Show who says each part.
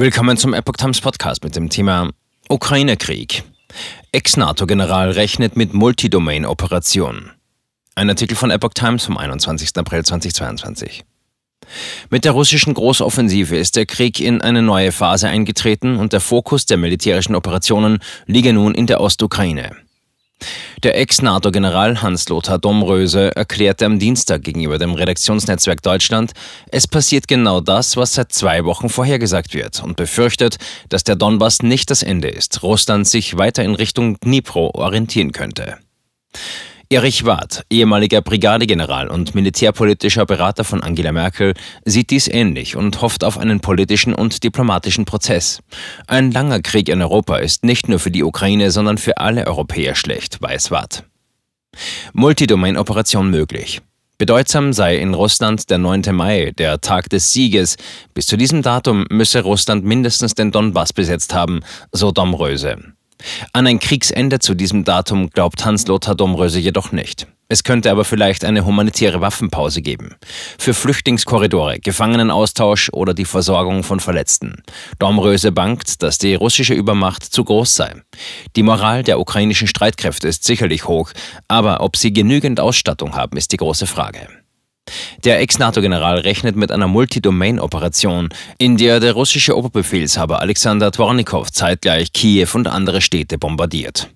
Speaker 1: Willkommen zum Epoch Times Podcast mit dem Thema Ukraine-Krieg. Ex-NATO-General rechnet mit Multidomain-Operation. Ein Artikel von Epoch Times vom 21. April 2022. Mit der russischen Großoffensive ist der Krieg in eine neue Phase eingetreten und der Fokus der militärischen Operationen liege nun in der Ostukraine. Der Ex-NATO-General Hans-Lothar Domröse erklärte am Dienstag gegenüber dem Redaktionsnetzwerk Deutschland, es passiert genau das, was seit zwei Wochen vorhergesagt wird und befürchtet, dass der Donbass nicht das Ende ist, Russland sich weiter in Richtung Dnipro orientieren könnte. Erich Warth, ehemaliger Brigadegeneral und militärpolitischer Berater von Angela Merkel, sieht dies ähnlich und hofft auf einen politischen und diplomatischen Prozess. Ein langer Krieg in Europa ist nicht nur für die Ukraine, sondern für alle Europäer schlecht, weiß Warth. Multidomain-Operation möglich. Bedeutsam sei in Russland der 9. Mai, der Tag des Sieges. Bis zu diesem Datum müsse Russland mindestens den Donbass besetzt haben, so Domröse. An ein Kriegsende zu diesem Datum glaubt Hans-Lothar Domröse jedoch nicht. Es könnte aber vielleicht eine humanitäre Waffenpause geben. Für Flüchtlingskorridore, Gefangenenaustausch oder die Versorgung von Verletzten. Domröse bangt, dass die russische Übermacht zu groß sei. Die Moral der ukrainischen Streitkräfte ist sicherlich hoch, aber ob sie genügend Ausstattung haben, ist die große Frage. Der Ex-NATO-General rechnet mit einer Multidomain-Operation, in der der russische Oberbefehlshaber Alexander Dwornikow zeitgleich Kiew und andere Städte bombardiert.